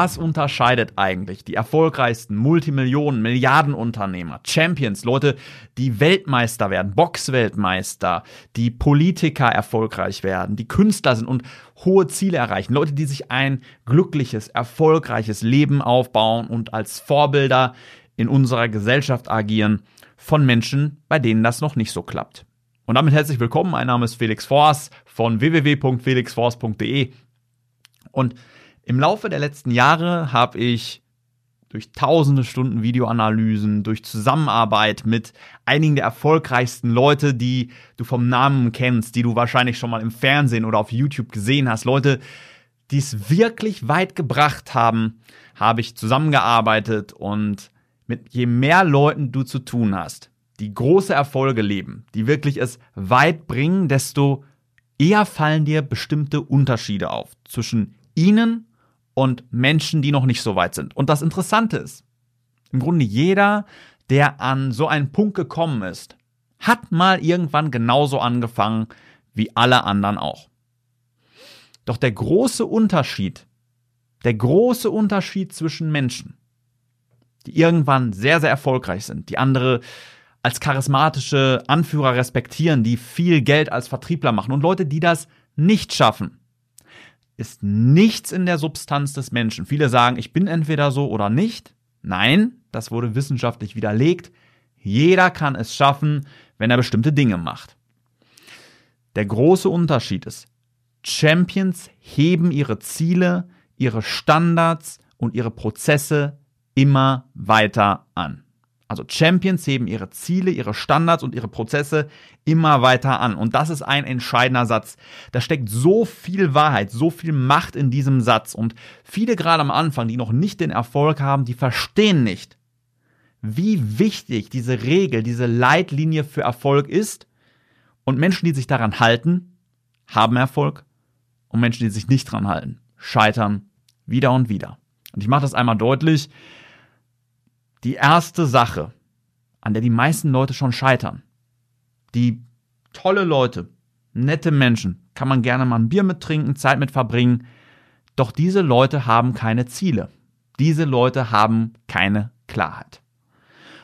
Was unterscheidet eigentlich die erfolgreichsten Multimillionen, Milliardenunternehmer, Champions, Leute, die Weltmeister werden, Boxweltmeister, die Politiker erfolgreich werden, die Künstler sind und hohe Ziele erreichen, Leute, die sich ein glückliches, erfolgreiches Leben aufbauen und als Vorbilder in unserer Gesellschaft agieren von Menschen, bei denen das noch nicht so klappt. Und damit herzlich willkommen. Mein Name ist Felix Force von www.felixforce.de und im Laufe der letzten Jahre habe ich durch tausende Stunden Videoanalysen, durch Zusammenarbeit mit einigen der erfolgreichsten Leute, die du vom Namen kennst, die du wahrscheinlich schon mal im Fernsehen oder auf YouTube gesehen hast, Leute, die es wirklich weit gebracht haben, habe ich zusammengearbeitet und mit je mehr Leuten du zu tun hast, die große Erfolge leben, die wirklich es weit bringen, desto eher fallen dir bestimmte Unterschiede auf zwischen ihnen und Menschen, die noch nicht so weit sind. Und das Interessante ist, im Grunde jeder, der an so einen Punkt gekommen ist, hat mal irgendwann genauso angefangen wie alle anderen auch. Doch der große Unterschied, der große Unterschied zwischen Menschen, die irgendwann sehr, sehr erfolgreich sind, die andere als charismatische Anführer respektieren, die viel Geld als Vertriebler machen und Leute, die das nicht schaffen, ist nichts in der Substanz des Menschen. Viele sagen, ich bin entweder so oder nicht. Nein, das wurde wissenschaftlich widerlegt. Jeder kann es schaffen, wenn er bestimmte Dinge macht. Der große Unterschied ist, Champions heben ihre Ziele, ihre Standards und ihre Prozesse immer weiter an. Also Champions heben ihre Ziele, ihre Standards und ihre Prozesse immer weiter an. Und das ist ein entscheidender Satz. Da steckt so viel Wahrheit, so viel Macht in diesem Satz. Und viele gerade am Anfang, die noch nicht den Erfolg haben, die verstehen nicht, wie wichtig diese Regel, diese Leitlinie für Erfolg ist. Und Menschen, die sich daran halten, haben Erfolg. Und Menschen, die sich nicht daran halten, scheitern wieder und wieder. Und ich mache das einmal deutlich die erste Sache, an der die meisten Leute schon scheitern. Die tolle Leute, nette Menschen, kann man gerne mal ein Bier mit trinken, Zeit mit verbringen. Doch diese Leute haben keine Ziele. Diese Leute haben keine Klarheit.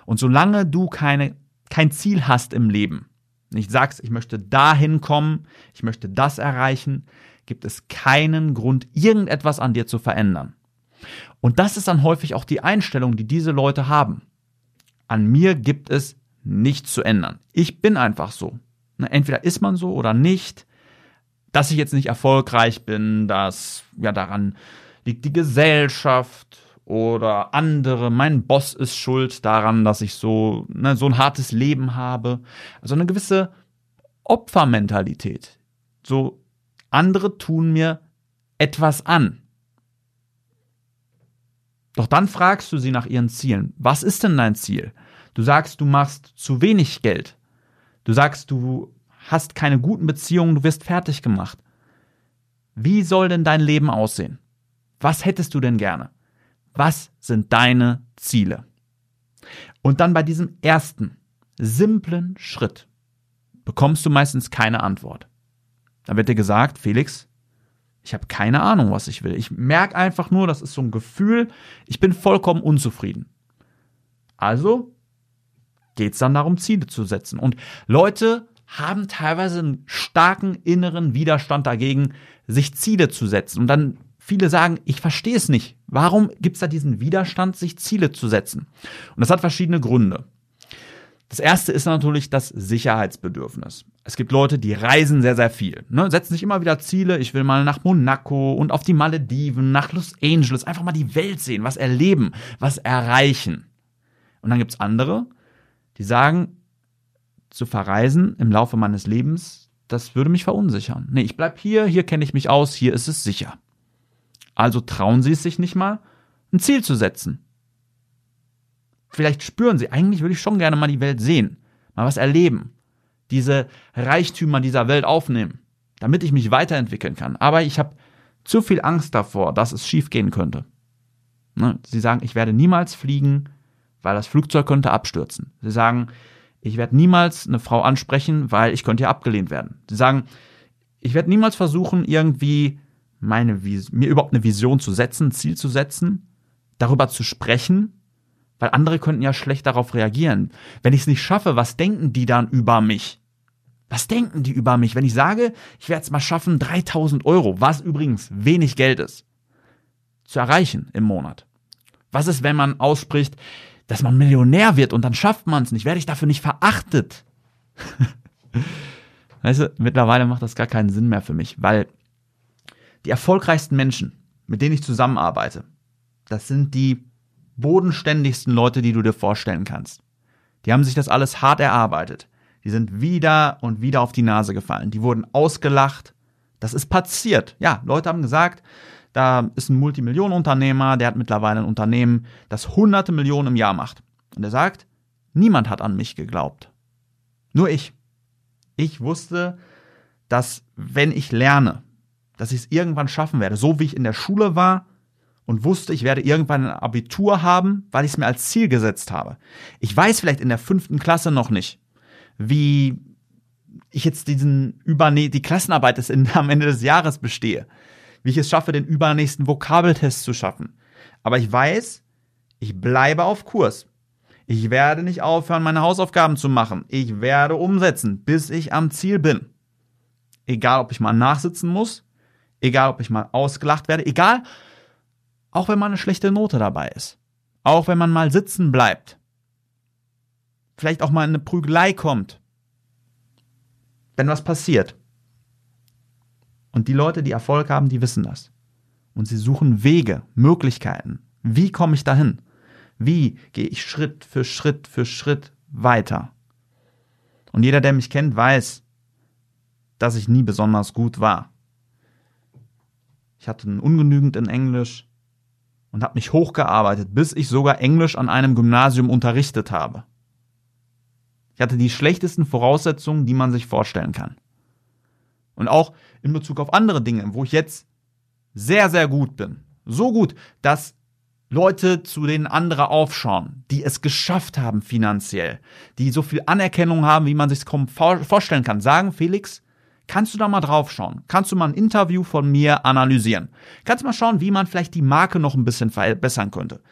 Und solange du keine, kein Ziel hast im Leben, nicht sagst, ich möchte dahin kommen, ich möchte das erreichen, gibt es keinen Grund, irgendetwas an dir zu verändern. Und das ist dann häufig auch die Einstellung, die diese Leute haben. An mir gibt es nichts zu ändern. Ich bin einfach so. Ne, entweder ist man so oder nicht. Dass ich jetzt nicht erfolgreich bin, dass ja daran liegt die Gesellschaft oder andere. Mein Boss ist schuld daran, dass ich so ne, so ein hartes Leben habe. Also eine gewisse Opfermentalität. So andere tun mir etwas an. Doch dann fragst du sie nach ihren Zielen. Was ist denn dein Ziel? Du sagst, du machst zu wenig Geld. Du sagst, du hast keine guten Beziehungen, du wirst fertig gemacht. Wie soll denn dein Leben aussehen? Was hättest du denn gerne? Was sind deine Ziele? Und dann bei diesem ersten, simplen Schritt bekommst du meistens keine Antwort. Da wird dir gesagt, Felix, ich habe keine Ahnung, was ich will. Ich merke einfach nur, das ist so ein Gefühl, ich bin vollkommen unzufrieden. Also geht es dann darum, Ziele zu setzen. Und Leute haben teilweise einen starken inneren Widerstand dagegen, sich Ziele zu setzen. Und dann viele sagen, ich verstehe es nicht. Warum gibt es da diesen Widerstand, sich Ziele zu setzen? Und das hat verschiedene Gründe. Das erste ist natürlich das Sicherheitsbedürfnis. Es gibt Leute, die reisen sehr, sehr viel, ne? setzen sich immer wieder Ziele. Ich will mal nach Monaco und auf die Malediven, nach Los Angeles, einfach mal die Welt sehen, was erleben, was erreichen. Und dann gibt's andere, die sagen, zu verreisen im Laufe meines Lebens, das würde mich verunsichern. Nee, ich bleib hier, hier kenne ich mich aus, hier ist es sicher. Also trauen sie es sich nicht mal, ein Ziel zu setzen. Vielleicht spüren sie, eigentlich würde ich schon gerne mal die Welt sehen, mal was erleben, diese Reichtümer dieser Welt aufnehmen, damit ich mich weiterentwickeln kann. Aber ich habe zu viel Angst davor, dass es schiefgehen könnte. Ne? Sie sagen, ich werde niemals fliegen, weil das Flugzeug könnte abstürzen. Sie sagen, ich werde niemals eine Frau ansprechen, weil ich könnte ja abgelehnt werden. Sie sagen, ich werde niemals versuchen, irgendwie meine mir überhaupt eine Vision zu setzen, ein Ziel zu setzen, darüber zu sprechen, weil andere könnten ja schlecht darauf reagieren. Wenn ich es nicht schaffe, was denken die dann über mich? Was denken die über mich, wenn ich sage, ich werde es mal schaffen, 3000 Euro, was übrigens wenig Geld ist, zu erreichen im Monat? Was ist, wenn man ausspricht, dass man Millionär wird und dann schafft man es nicht? Werde ich dafür nicht verachtet? weißt du, mittlerweile macht das gar keinen Sinn mehr für mich, weil die erfolgreichsten Menschen, mit denen ich zusammenarbeite, das sind die bodenständigsten Leute, die du dir vorstellen kannst. Die haben sich das alles hart erarbeitet. Die sind wieder und wieder auf die Nase gefallen. Die wurden ausgelacht. Das ist passiert. Ja, Leute haben gesagt, da ist ein Multimillionenunternehmer, der hat mittlerweile ein Unternehmen, das hunderte Millionen im Jahr macht. Und er sagt, niemand hat an mich geglaubt. Nur ich. Ich wusste, dass wenn ich lerne, dass ich es irgendwann schaffen werde, so wie ich in der Schule war, und wusste, ich werde irgendwann ein Abitur haben, weil ich es mir als Ziel gesetzt habe. Ich weiß vielleicht in der fünften Klasse noch nicht, wie ich jetzt diesen überne die Klassenarbeit des am Ende des Jahres bestehe, wie ich es schaffe, den übernächsten Vokabeltest zu schaffen. Aber ich weiß, ich bleibe auf Kurs. Ich werde nicht aufhören, meine Hausaufgaben zu machen. Ich werde umsetzen, bis ich am Ziel bin. Egal, ob ich mal nachsitzen muss, egal, ob ich mal ausgelacht werde, egal, auch wenn mal eine schlechte Note dabei ist. Auch wenn man mal sitzen bleibt. Vielleicht auch mal in eine Prügelei kommt. Wenn was passiert. Und die Leute, die Erfolg haben, die wissen das. Und sie suchen Wege, Möglichkeiten. Wie komme ich dahin? Wie gehe ich Schritt für Schritt für Schritt weiter? Und jeder, der mich kennt, weiß, dass ich nie besonders gut war. Ich hatte ein ungenügend in Englisch und habe mich hochgearbeitet, bis ich sogar Englisch an einem Gymnasium unterrichtet habe. Ich hatte die schlechtesten Voraussetzungen, die man sich vorstellen kann. Und auch in Bezug auf andere Dinge, wo ich jetzt sehr, sehr gut bin. So gut, dass Leute, zu denen andere aufschauen, die es geschafft haben finanziell, die so viel Anerkennung haben, wie man sich vorstellen kann, sagen, Felix, Kannst du da mal drauf schauen? Kannst du mal ein Interview von mir analysieren? Kannst du mal schauen, wie man vielleicht die Marke noch ein bisschen verbessern könnte?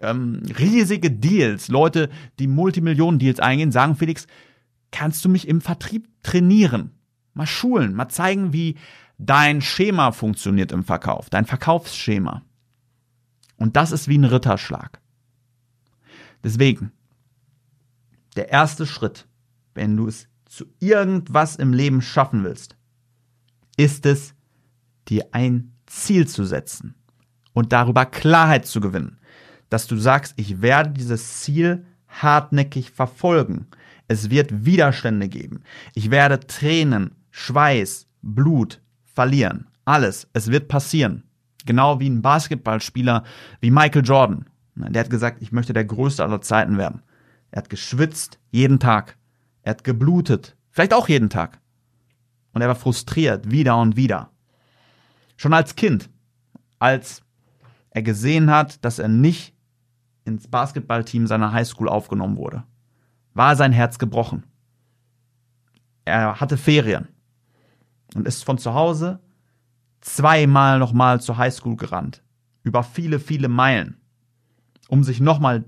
Ähm, riesige Deals, Leute, die Multimillionen-Deals eingehen, sagen Felix, kannst du mich im Vertrieb trainieren? Mal schulen, mal zeigen, wie dein Schema funktioniert im Verkauf, dein Verkaufsschema. Und das ist wie ein Ritterschlag. Deswegen, der erste Schritt, wenn du es zu irgendwas im Leben schaffen willst, ist es, dir ein Ziel zu setzen und darüber Klarheit zu gewinnen, dass du sagst, ich werde dieses Ziel hartnäckig verfolgen. Es wird Widerstände geben. Ich werde Tränen, Schweiß, Blut verlieren. Alles. Es wird passieren. Genau wie ein Basketballspieler wie Michael Jordan. Der hat gesagt, ich möchte der Größte aller Zeiten werden. Er hat geschwitzt jeden Tag. Er hat geblutet, vielleicht auch jeden Tag. Und er war frustriert, wieder und wieder. Schon als Kind, als er gesehen hat, dass er nicht ins Basketballteam seiner Highschool aufgenommen wurde, war sein Herz gebrochen. Er hatte Ferien und ist von zu Hause zweimal nochmal zur Highschool gerannt. Über viele, viele Meilen. Um sich nochmal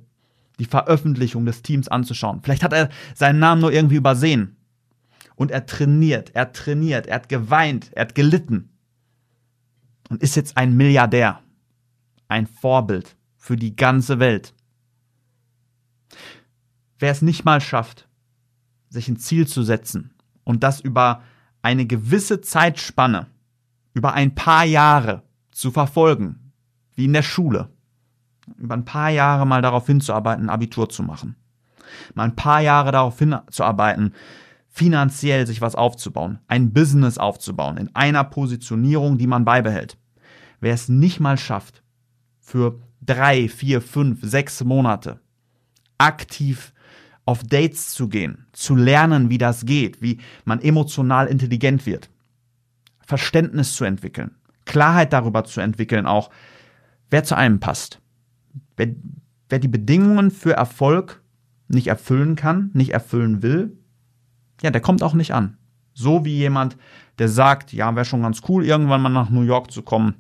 die Veröffentlichung des Teams anzuschauen. Vielleicht hat er seinen Namen nur irgendwie übersehen. Und er trainiert, er trainiert, er hat geweint, er hat gelitten. Und ist jetzt ein Milliardär. Ein Vorbild für die ganze Welt. Wer es nicht mal schafft, sich ein Ziel zu setzen und das über eine gewisse Zeitspanne, über ein paar Jahre zu verfolgen, wie in der Schule, über ein paar Jahre mal darauf hinzuarbeiten, ein Abitur zu machen. Mal ein paar Jahre darauf hinzuarbeiten, finanziell sich was aufzubauen, ein Business aufzubauen, in einer Positionierung, die man beibehält. wer es nicht mal schafft, für drei, vier, fünf, sechs Monate aktiv auf Dates zu gehen, zu lernen, wie das geht, wie man emotional intelligent wird, Verständnis zu entwickeln, Klarheit darüber zu entwickeln, auch wer zu einem passt. Wer, wer die Bedingungen für Erfolg nicht erfüllen kann, nicht erfüllen will, ja, der kommt auch nicht an. So wie jemand, der sagt, ja, wäre schon ganz cool, irgendwann mal nach New York zu kommen.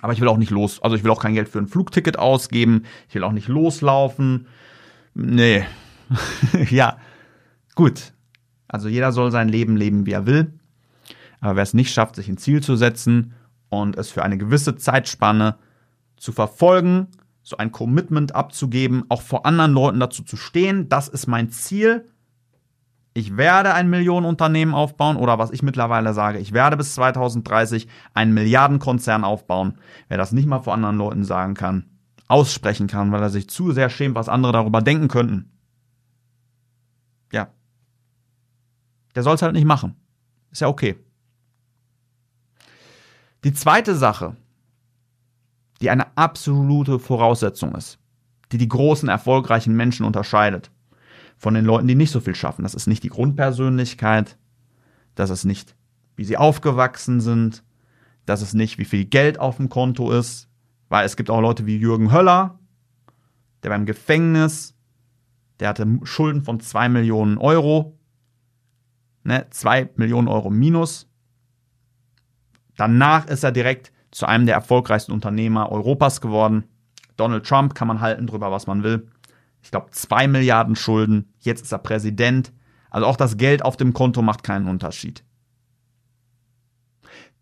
Aber ich will auch nicht los. Also ich will auch kein Geld für ein Flugticket ausgeben. Ich will auch nicht loslaufen. Nee. ja, gut. Also jeder soll sein Leben leben, wie er will. Aber wer es nicht schafft, sich ein Ziel zu setzen und es für eine gewisse Zeitspanne zu verfolgen, so ein Commitment abzugeben, auch vor anderen Leuten dazu zu stehen, das ist mein Ziel. Ich werde ein Millionenunternehmen aufbauen oder was ich mittlerweile sage, ich werde bis 2030 einen Milliardenkonzern aufbauen. Wer das nicht mal vor anderen Leuten sagen kann, aussprechen kann, weil er sich zu sehr schämt, was andere darüber denken könnten. Ja. Der soll es halt nicht machen. Ist ja okay. Die zweite Sache, die eine absolute Voraussetzung ist, die die großen, erfolgreichen Menschen unterscheidet von den Leuten, die nicht so viel schaffen. Das ist nicht die Grundpersönlichkeit, das ist nicht, wie sie aufgewachsen sind, das ist nicht, wie viel Geld auf dem Konto ist, weil es gibt auch Leute wie Jürgen Höller, der beim Gefängnis, der hatte Schulden von zwei Millionen Euro, ne, zwei Millionen Euro minus. Danach ist er direkt zu einem der erfolgreichsten Unternehmer Europas geworden. Donald Trump kann man halten drüber, was man will. Ich glaube, zwei Milliarden Schulden. Jetzt ist er Präsident. Also auch das Geld auf dem Konto macht keinen Unterschied.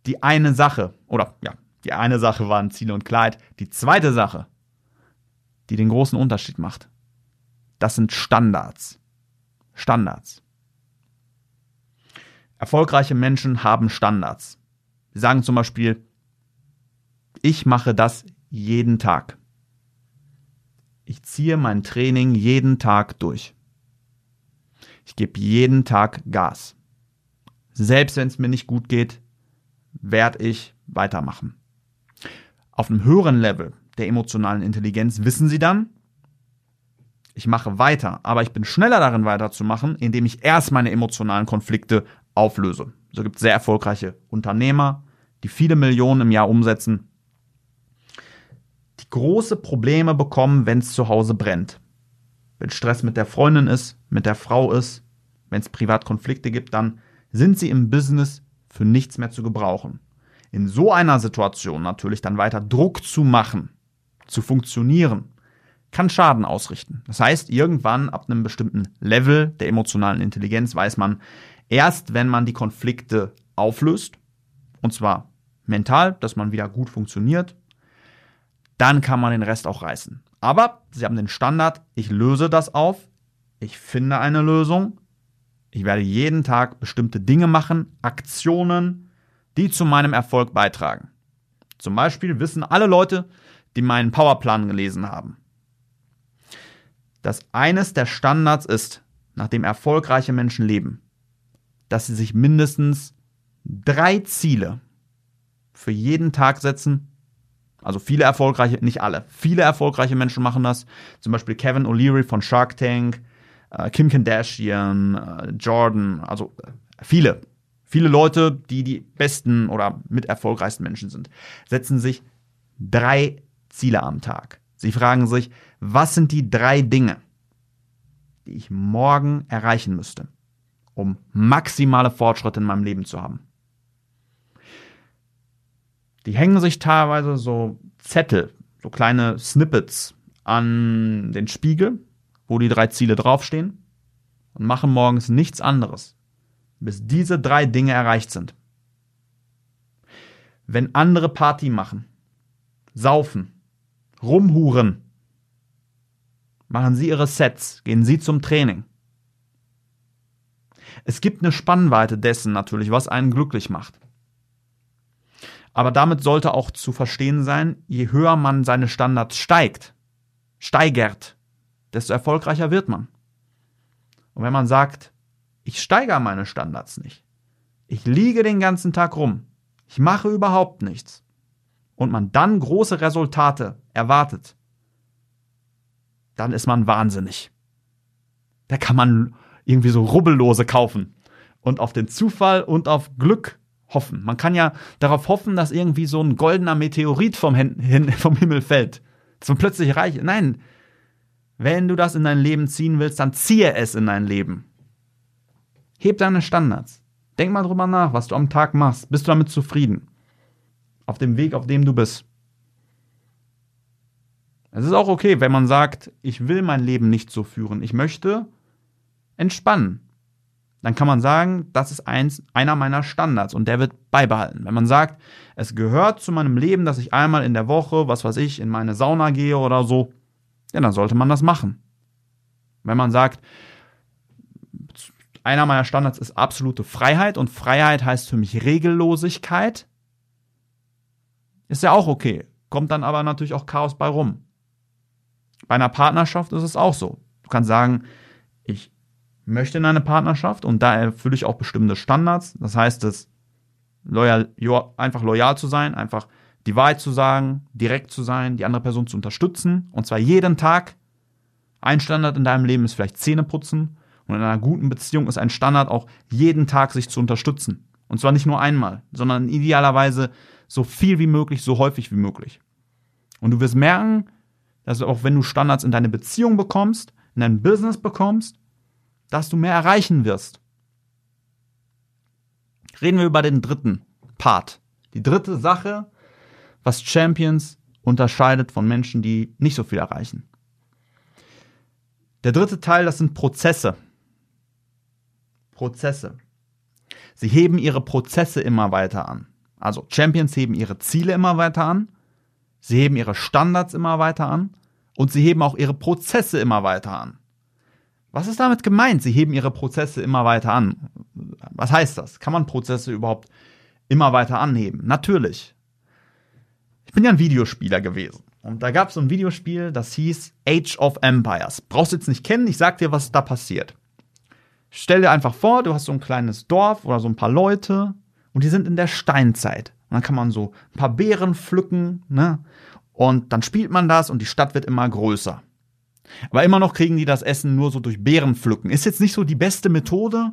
Die eine Sache, oder ja, die eine Sache waren Ziel und Kleid. Die zweite Sache, die den großen Unterschied macht, das sind Standards. Standards. Erfolgreiche Menschen haben Standards. Sie sagen zum Beispiel, ich mache das jeden Tag. Ich ziehe mein Training jeden Tag durch. Ich gebe jeden Tag Gas. Selbst wenn es mir nicht gut geht, werde ich weitermachen. Auf einem höheren Level der emotionalen Intelligenz wissen Sie dann, ich mache weiter, aber ich bin schneller darin weiterzumachen, indem ich erst meine emotionalen Konflikte auflöse. So gibt es sehr erfolgreiche Unternehmer, die viele Millionen im Jahr umsetzen, große Probleme bekommen, wenn es zu Hause brennt. Wenn Stress mit der Freundin ist, mit der Frau ist, wenn es Privatkonflikte gibt, dann sind sie im Business für nichts mehr zu gebrauchen. In so einer Situation natürlich dann weiter Druck zu machen, zu funktionieren, kann Schaden ausrichten. Das heißt, irgendwann ab einem bestimmten Level der emotionalen Intelligenz weiß man, erst wenn man die Konflikte auflöst, und zwar mental, dass man wieder gut funktioniert, dann kann man den Rest auch reißen. Aber Sie haben den Standard, ich löse das auf, ich finde eine Lösung, ich werde jeden Tag bestimmte Dinge machen, Aktionen, die zu meinem Erfolg beitragen. Zum Beispiel wissen alle Leute, die meinen Powerplan gelesen haben, dass eines der Standards ist, nach dem erfolgreiche Menschen leben, dass sie sich mindestens drei Ziele für jeden Tag setzen. Also viele erfolgreiche, nicht alle, viele erfolgreiche Menschen machen das. Zum Beispiel Kevin O'Leary von Shark Tank, äh, Kim Kardashian, äh, Jordan, also viele, viele Leute, die die besten oder mit erfolgreichsten Menschen sind, setzen sich drei Ziele am Tag. Sie fragen sich, was sind die drei Dinge, die ich morgen erreichen müsste, um maximale Fortschritte in meinem Leben zu haben? Die hängen sich teilweise so Zettel, so kleine Snippets an den Spiegel, wo die drei Ziele draufstehen und machen morgens nichts anderes, bis diese drei Dinge erreicht sind. Wenn andere Party machen, saufen, rumhuren, machen sie ihre Sets, gehen sie zum Training. Es gibt eine Spannweite dessen natürlich, was einen glücklich macht. Aber damit sollte auch zu verstehen sein, je höher man seine Standards steigt, steigert, desto erfolgreicher wird man. Und wenn man sagt, ich steigere meine Standards nicht, ich liege den ganzen Tag rum, ich mache überhaupt nichts, und man dann große Resultate erwartet, dann ist man wahnsinnig. Da kann man irgendwie so Rubbellose kaufen und auf den Zufall und auf Glück hoffen. Man kann ja darauf hoffen, dass irgendwie so ein goldener Meteorit vom, Hin vom Himmel fällt. Dass man plötzlich reich. Nein, wenn du das in dein Leben ziehen willst, dann ziehe es in dein Leben. Heb deine Standards. Denk mal drüber nach, was du am Tag machst. Bist du damit zufrieden? Auf dem Weg, auf dem du bist. Es ist auch okay, wenn man sagt, ich will mein Leben nicht so führen. Ich möchte entspannen dann kann man sagen, das ist eins, einer meiner Standards und der wird beibehalten. Wenn man sagt, es gehört zu meinem Leben, dass ich einmal in der Woche, was weiß ich, in meine Sauna gehe oder so, ja, dann sollte man das machen. Wenn man sagt, einer meiner Standards ist absolute Freiheit und Freiheit heißt für mich Regellosigkeit, ist ja auch okay. Kommt dann aber natürlich auch Chaos bei rum. Bei einer Partnerschaft ist es auch so. Du kannst sagen, ich möchte in eine Partnerschaft und da erfülle ich auch bestimmte Standards. Das heißt, es loyal, einfach loyal zu sein, einfach die Wahrheit zu sagen, direkt zu sein, die andere Person zu unterstützen und zwar jeden Tag. Ein Standard in deinem Leben ist vielleicht Zähne putzen und in einer guten Beziehung ist ein Standard auch jeden Tag sich zu unterstützen. Und zwar nicht nur einmal, sondern idealerweise so viel wie möglich, so häufig wie möglich. Und du wirst merken, dass auch wenn du Standards in deine Beziehung bekommst, in dein Business bekommst, dass du mehr erreichen wirst. Reden wir über den dritten Part. Die dritte Sache, was Champions unterscheidet von Menschen, die nicht so viel erreichen. Der dritte Teil, das sind Prozesse. Prozesse. Sie heben ihre Prozesse immer weiter an. Also Champions heben ihre Ziele immer weiter an, sie heben ihre Standards immer weiter an und sie heben auch ihre Prozesse immer weiter an. Was ist damit gemeint? Sie heben ihre Prozesse immer weiter an. Was heißt das? Kann man Prozesse überhaupt immer weiter anheben? Natürlich. Ich bin ja ein Videospieler gewesen. Und da gab es so ein Videospiel, das hieß Age of Empires. Brauchst du jetzt nicht kennen, ich sag dir, was da passiert. Stell dir einfach vor, du hast so ein kleines Dorf oder so ein paar Leute und die sind in der Steinzeit. Und dann kann man so ein paar Beeren pflücken, ne? Und dann spielt man das und die Stadt wird immer größer. Aber immer noch kriegen die das Essen nur so durch Beeren pflücken. Ist jetzt nicht so die beste Methode,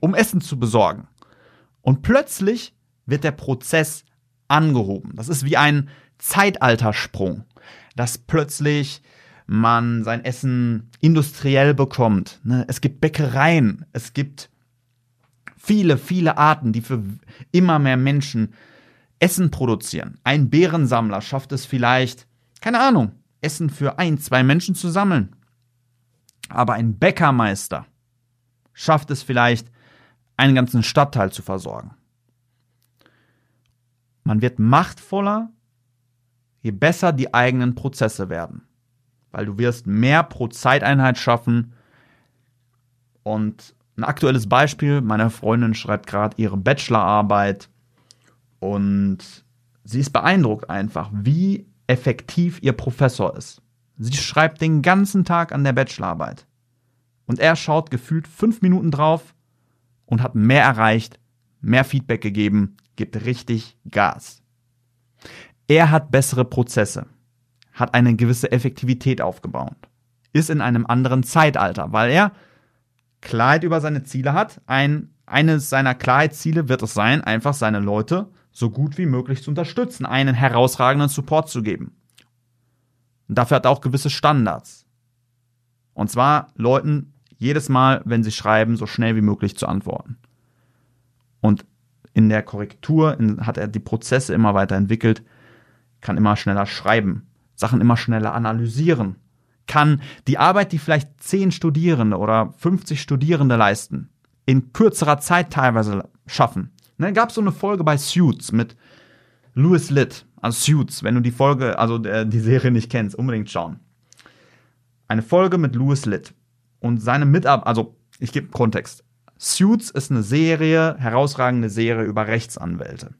um Essen zu besorgen. Und plötzlich wird der Prozess angehoben. Das ist wie ein Zeitaltersprung, dass plötzlich man sein Essen industriell bekommt. Ne? Es gibt Bäckereien, es gibt viele, viele Arten, die für immer mehr Menschen Essen produzieren. Ein Beerensammler schafft es vielleicht, keine Ahnung, Essen für ein, zwei Menschen zu sammeln. Aber ein Bäckermeister schafft es vielleicht, einen ganzen Stadtteil zu versorgen. Man wird machtvoller, je besser die eigenen Prozesse werden. Weil du wirst mehr pro Zeiteinheit schaffen. Und ein aktuelles Beispiel, meine Freundin schreibt gerade ihre Bachelorarbeit und sie ist beeindruckt einfach, wie effektiv ihr Professor ist. Sie schreibt den ganzen Tag an der Bachelorarbeit. Und er schaut gefühlt fünf Minuten drauf und hat mehr erreicht, mehr Feedback gegeben, gibt richtig Gas. Er hat bessere Prozesse, hat eine gewisse Effektivität aufgebaut, ist in einem anderen Zeitalter, weil er Klarheit über seine Ziele hat. Ein, eines seiner Klarheitsziele wird es sein, einfach seine Leute so gut wie möglich zu unterstützen, einen herausragenden Support zu geben. Und dafür hat er auch gewisse Standards. Und zwar Leuten jedes Mal, wenn sie schreiben, so schnell wie möglich zu antworten. Und in der Korrektur in, hat er die Prozesse immer weiter entwickelt, kann immer schneller schreiben, Sachen immer schneller analysieren, kann die Arbeit, die vielleicht 10 Studierende oder 50 Studierende leisten, in kürzerer Zeit teilweise schaffen. Ne, gab es so eine Folge bei Suits mit Louis Litt. Also Suits, wenn du die Folge, also äh, die Serie nicht kennst, unbedingt schauen. Eine Folge mit Louis Litt. Und seine Mitarbeiter, also ich gebe Kontext. Suits ist eine Serie, herausragende Serie über Rechtsanwälte.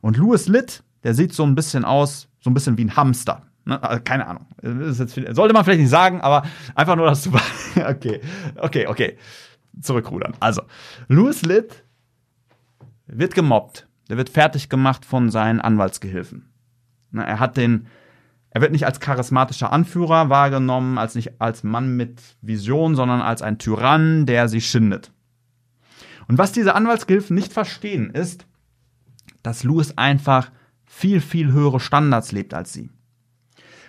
Und Louis Litt, der sieht so ein bisschen aus, so ein bisschen wie ein Hamster. Ne? Also, keine Ahnung. Viel, sollte man vielleicht nicht sagen, aber einfach nur, dass du. okay, okay, okay. Zurückrudern. Also, Louis Litt wird gemobbt. Der wird fertig gemacht von seinen Anwaltsgehilfen. Ne, er hat den, er wird nicht als charismatischer Anführer wahrgenommen, als nicht als Mann mit Vision, sondern als ein Tyrann, der sie schindet. Und was diese Anwaltsgehilfen nicht verstehen, ist, dass Louis einfach viel, viel höhere Standards lebt als sie.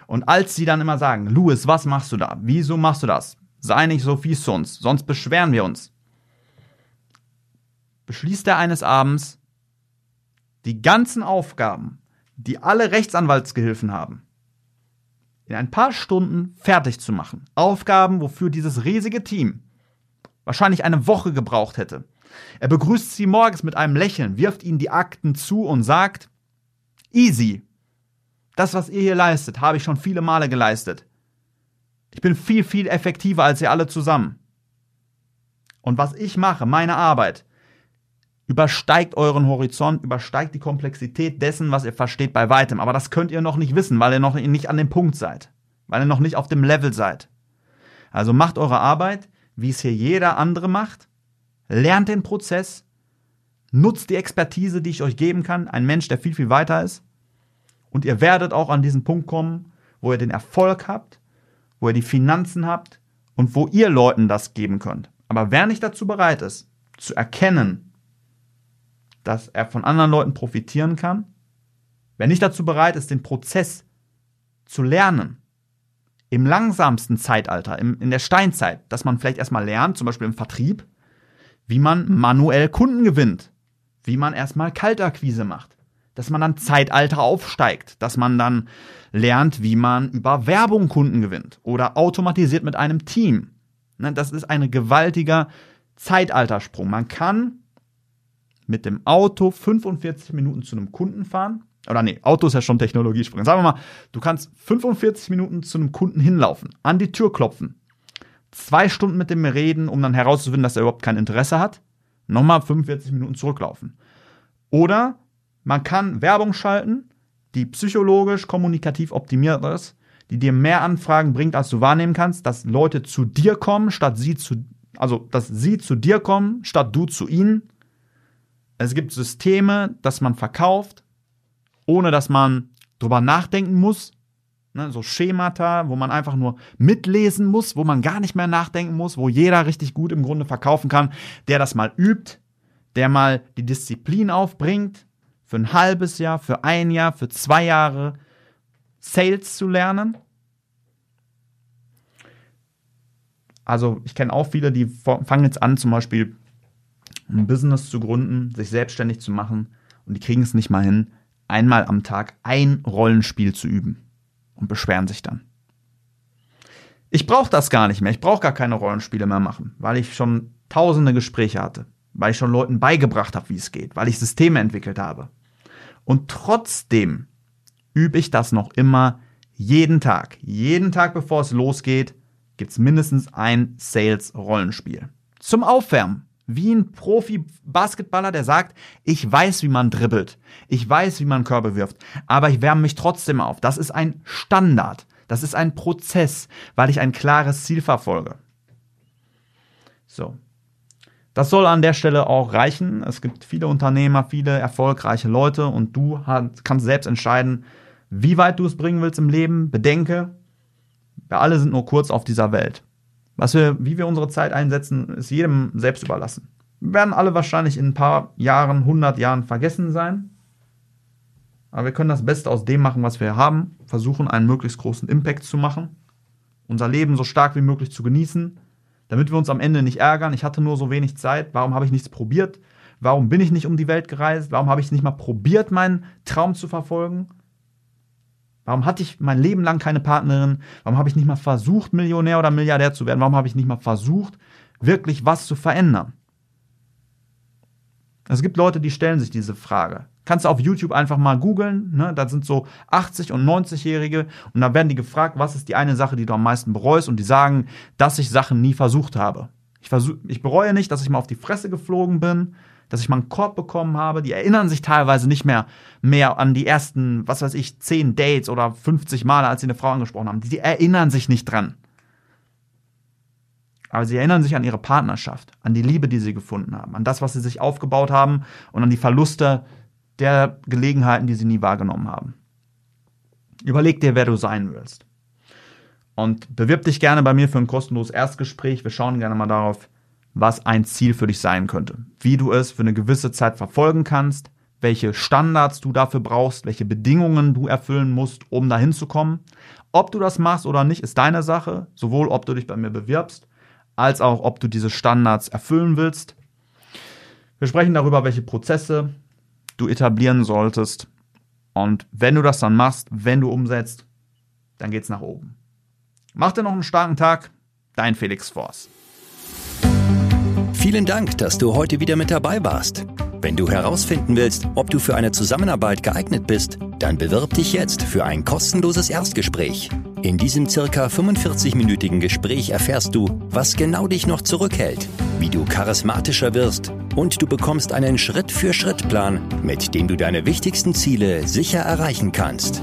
Und als sie dann immer sagen, Louis, was machst du da? Wieso machst du das? Sei nicht so fies zu uns, sonst beschweren wir uns. Beschließt er eines Abends, die ganzen Aufgaben, die alle Rechtsanwaltsgehilfen haben, in ein paar Stunden fertig zu machen. Aufgaben, wofür dieses riesige Team wahrscheinlich eine Woche gebraucht hätte. Er begrüßt sie morgens mit einem Lächeln, wirft ihnen die Akten zu und sagt, easy. Das, was ihr hier leistet, habe ich schon viele Male geleistet. Ich bin viel, viel effektiver als ihr alle zusammen. Und was ich mache, meine Arbeit, übersteigt euren Horizont, übersteigt die Komplexität dessen, was ihr versteht bei weitem. Aber das könnt ihr noch nicht wissen, weil ihr noch nicht an dem Punkt seid, weil ihr noch nicht auf dem Level seid. Also macht eure Arbeit, wie es hier jeder andere macht, lernt den Prozess, nutzt die Expertise, die ich euch geben kann, ein Mensch, der viel, viel weiter ist, und ihr werdet auch an diesen Punkt kommen, wo ihr den Erfolg habt, wo ihr die Finanzen habt und wo ihr Leuten das geben könnt. Aber wer nicht dazu bereit ist, zu erkennen, dass er von anderen Leuten profitieren kann, wer nicht dazu bereit ist, den Prozess zu lernen, im langsamsten Zeitalter, im, in der Steinzeit, dass man vielleicht erstmal lernt, zum Beispiel im Vertrieb, wie man manuell Kunden gewinnt, wie man erstmal Kaltakquise macht, dass man dann Zeitalter aufsteigt, dass man dann lernt, wie man über Werbung Kunden gewinnt oder automatisiert mit einem Team. Ne, das ist ein gewaltiger Zeitaltersprung. Man kann mit dem Auto 45 Minuten zu einem Kunden fahren. Oder nee, Auto ist ja schon Technologiesprung. Sagen wir mal, du kannst 45 Minuten zu einem Kunden hinlaufen, an die Tür klopfen, zwei Stunden mit dem reden, um dann herauszufinden, dass er überhaupt kein Interesse hat, nochmal 45 Minuten zurücklaufen. Oder man kann Werbung schalten, die psychologisch, kommunikativ optimiert ist, die dir mehr Anfragen bringt, als du wahrnehmen kannst, dass Leute zu dir kommen, statt sie zu, also, dass sie zu dir kommen, statt du zu ihnen es gibt Systeme, dass man verkauft, ohne dass man drüber nachdenken muss. Ne, so Schemata, wo man einfach nur mitlesen muss, wo man gar nicht mehr nachdenken muss, wo jeder richtig gut im Grunde verkaufen kann, der das mal übt, der mal die Disziplin aufbringt, für ein halbes Jahr, für ein Jahr, für zwei Jahre Sales zu lernen. Also ich kenne auch viele, die fangen jetzt an, zum Beispiel ein Business zu gründen, sich selbstständig zu machen und die kriegen es nicht mal hin, einmal am Tag ein Rollenspiel zu üben und beschweren sich dann. Ich brauche das gar nicht mehr. Ich brauche gar keine Rollenspiele mehr machen, weil ich schon tausende Gespräche hatte, weil ich schon Leuten beigebracht habe, wie es geht, weil ich Systeme entwickelt habe. Und trotzdem übe ich das noch immer jeden Tag. Jeden Tag, bevor es losgeht, gibt es mindestens ein Sales-Rollenspiel. Zum Aufwärmen wie ein Profi-Basketballer, der sagt, ich weiß, wie man dribbelt, ich weiß, wie man Körbe wirft, aber ich wärme mich trotzdem auf. Das ist ein Standard, das ist ein Prozess, weil ich ein klares Ziel verfolge. So. Das soll an der Stelle auch reichen. Es gibt viele Unternehmer, viele erfolgreiche Leute und du kannst selbst entscheiden, wie weit du es bringen willst im Leben. Bedenke, wir alle sind nur kurz auf dieser Welt. Was wir, wie wir unsere Zeit einsetzen, ist jedem selbst überlassen. Wir werden alle wahrscheinlich in ein paar Jahren, 100 Jahren vergessen sein. Aber wir können das Beste aus dem machen, was wir haben, versuchen, einen möglichst großen Impact zu machen, unser Leben so stark wie möglich zu genießen, damit wir uns am Ende nicht ärgern. Ich hatte nur so wenig Zeit, warum habe ich nichts probiert? Warum bin ich nicht um die Welt gereist? Warum habe ich nicht mal probiert, meinen Traum zu verfolgen? Warum hatte ich mein Leben lang keine Partnerin? Warum habe ich nicht mal versucht, Millionär oder Milliardär zu werden? Warum habe ich nicht mal versucht, wirklich was zu verändern? Es gibt Leute, die stellen sich diese Frage. Kannst du auf YouTube einfach mal googeln, ne? da sind so 80- und 90-Jährige und da werden die gefragt, was ist die eine Sache, die du am meisten bereust und die sagen, dass ich Sachen nie versucht habe. Ich, versuch, ich bereue nicht, dass ich mal auf die Fresse geflogen bin, dass ich mal einen Korb bekommen habe. Die erinnern sich teilweise nicht mehr mehr an die ersten, was weiß ich, 10 Dates oder 50 Male, als sie eine Frau angesprochen haben. Die erinnern sich nicht dran. Aber sie erinnern sich an ihre Partnerschaft, an die Liebe, die sie gefunden haben, an das, was sie sich aufgebaut haben und an die Verluste der Gelegenheiten, die sie nie wahrgenommen haben. Überleg dir, wer du sein willst. Und bewirb dich gerne bei mir für ein kostenloses Erstgespräch. Wir schauen gerne mal darauf, was ein Ziel für dich sein könnte. Wie du es für eine gewisse Zeit verfolgen kannst, welche Standards du dafür brauchst, welche Bedingungen du erfüllen musst, um dahin zu kommen. Ob du das machst oder nicht, ist deine Sache. Sowohl ob du dich bei mir bewirbst, als auch ob du diese Standards erfüllen willst. Wir sprechen darüber, welche Prozesse du etablieren solltest. Und wenn du das dann machst, wenn du umsetzt, dann geht's nach oben. Mach dir noch einen starken Tag. Dein Felix Force. Vielen Dank, dass du heute wieder mit dabei warst. Wenn du herausfinden willst, ob du für eine Zusammenarbeit geeignet bist, dann bewirb dich jetzt für ein kostenloses Erstgespräch. In diesem circa 45-minütigen Gespräch erfährst du, was genau dich noch zurückhält, wie du charismatischer wirst und du bekommst einen Schritt-für-Schritt-Plan, mit dem du deine wichtigsten Ziele sicher erreichen kannst.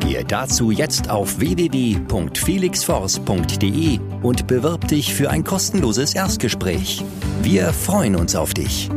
Gehe dazu jetzt auf www.felixforce.de und bewirb dich für ein kostenloses Erstgespräch. Wir freuen uns auf dich.